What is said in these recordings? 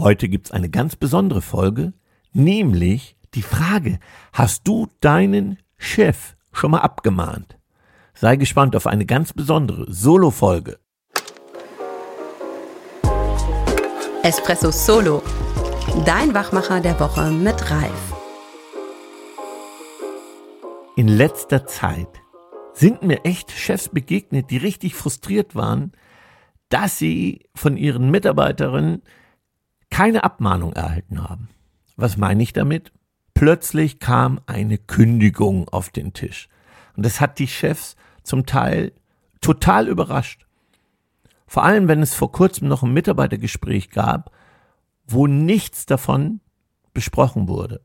Heute gibt's eine ganz besondere Folge, nämlich die Frage, hast du deinen Chef schon mal abgemahnt? Sei gespannt auf eine ganz besondere Solo-Folge. Espresso Solo, dein Wachmacher der Woche mit Ralf. In letzter Zeit sind mir echt Chefs begegnet, die richtig frustriert waren, dass sie von ihren Mitarbeiterinnen keine Abmahnung erhalten haben. Was meine ich damit? Plötzlich kam eine Kündigung auf den Tisch. Und das hat die Chefs zum Teil total überrascht. Vor allem, wenn es vor kurzem noch ein Mitarbeitergespräch gab, wo nichts davon besprochen wurde,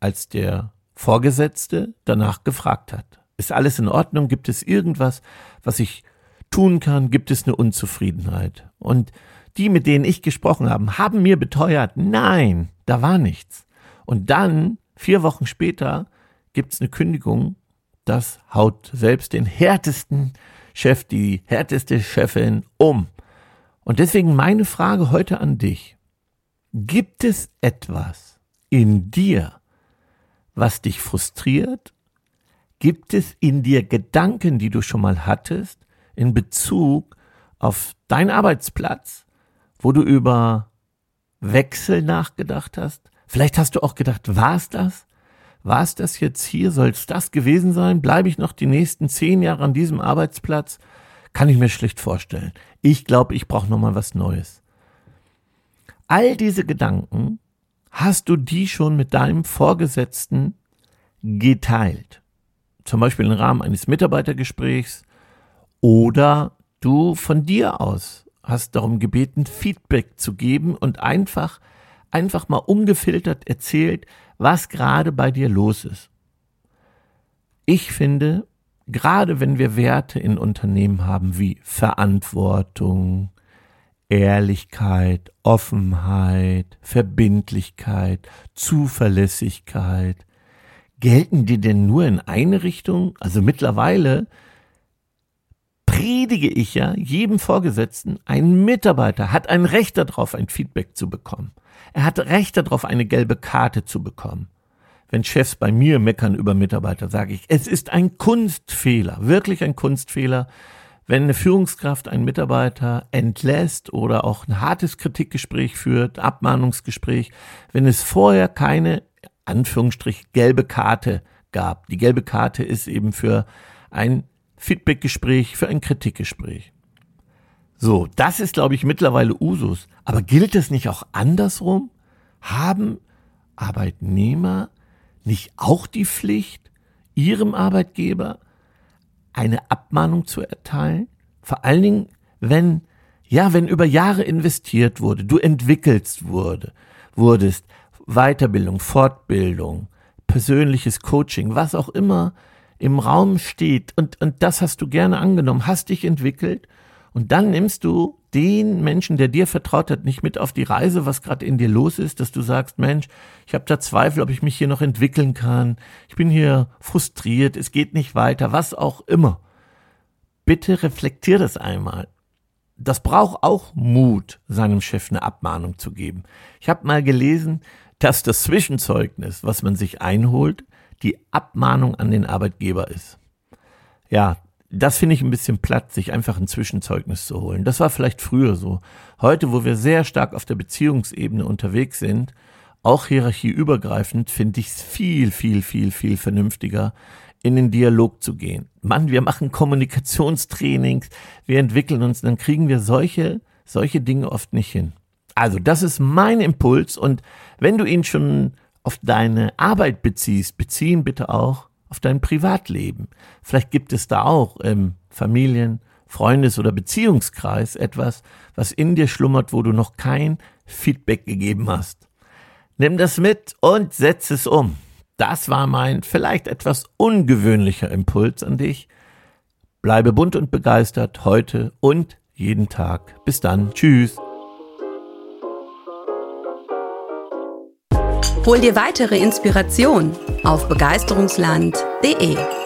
als der Vorgesetzte danach gefragt hat. Ist alles in Ordnung? Gibt es irgendwas, was ich tun kann? Gibt es eine Unzufriedenheit? Und die, mit denen ich gesprochen habe, haben mir beteuert, nein, da war nichts. Und dann, vier Wochen später, gibt es eine Kündigung. Das haut selbst den härtesten Chef, die härteste Chefin um. Und deswegen meine Frage heute an dich. Gibt es etwas in dir, was dich frustriert? Gibt es in dir Gedanken, die du schon mal hattest, in Bezug auf deinen Arbeitsplatz, wo du über Wechsel nachgedacht hast? Vielleicht hast du auch gedacht, war es das? War es das jetzt hier? Soll es das gewesen sein? Bleibe ich noch die nächsten zehn Jahre an diesem Arbeitsplatz? Kann ich mir schlicht vorstellen. Ich glaube, ich brauche nochmal was Neues. All diese Gedanken hast du die schon mit deinem Vorgesetzten geteilt. Zum Beispiel im Rahmen eines Mitarbeitergesprächs oder du von dir aus hast darum gebeten, Feedback zu geben und einfach, einfach mal ungefiltert erzählt, was gerade bei dir los ist. Ich finde, gerade wenn wir Werte in Unternehmen haben wie Verantwortung, Ehrlichkeit, Offenheit, Verbindlichkeit, Zuverlässigkeit, gelten die denn nur in eine Richtung? Also mittlerweile predige ich ja jedem Vorgesetzten, ein Mitarbeiter hat ein Recht darauf, ein Feedback zu bekommen. Er hat Recht darauf, eine gelbe Karte zu bekommen. Wenn Chefs bei mir meckern über Mitarbeiter, sage ich, es ist ein Kunstfehler, wirklich ein Kunstfehler, wenn eine Führungskraft einen Mitarbeiter entlässt oder auch ein hartes Kritikgespräch führt, Abmahnungsgespräch, wenn es vorher keine Anführungsstrich gelbe Karte gab. Die gelbe Karte ist eben für ein Feedbackgespräch, für ein Kritikgespräch. So, das ist, glaube ich, mittlerweile Usus. Aber gilt es nicht auch andersrum? Haben Arbeitnehmer nicht auch die Pflicht, ihrem Arbeitgeber eine Abmahnung zu erteilen? Vor allen Dingen, wenn, ja, wenn über Jahre investiert wurde, du entwickelst wurde, wurdest, Weiterbildung, Fortbildung, persönliches Coaching, was auch immer im Raum steht und, und das hast du gerne angenommen, hast dich entwickelt und dann nimmst du den Menschen, der dir vertraut hat, nicht mit auf die Reise, was gerade in dir los ist, dass du sagst, Mensch, ich habe da Zweifel, ob ich mich hier noch entwickeln kann, ich bin hier frustriert, es geht nicht weiter, was auch immer. Bitte reflektier das einmal. Das braucht auch Mut, seinem Chef eine Abmahnung zu geben. Ich habe mal gelesen, dass das Zwischenzeugnis, was man sich einholt, die Abmahnung an den Arbeitgeber ist. Ja, das finde ich ein bisschen platt, sich einfach ein Zwischenzeugnis zu holen. Das war vielleicht früher so. Heute, wo wir sehr stark auf der Beziehungsebene unterwegs sind, auch hierarchieübergreifend, finde ich es viel, viel, viel, viel vernünftiger, in den Dialog zu gehen. Mann, wir machen Kommunikationstrainings, wir entwickeln uns, dann kriegen wir solche, solche Dinge oft nicht hin. Also, das ist mein Impuls und wenn du ihn schon auf deine Arbeit beziehst, beziehen bitte auch auf dein Privatleben. Vielleicht gibt es da auch im Familien-, Freundes- oder Beziehungskreis etwas, was in dir schlummert, wo du noch kein Feedback gegeben hast. Nimm das mit und setz es um. Das war mein vielleicht etwas ungewöhnlicher Impuls an dich. Bleibe bunt und begeistert heute und jeden Tag. Bis dann. Tschüss. Hol dir weitere Inspiration auf begeisterungsland.de.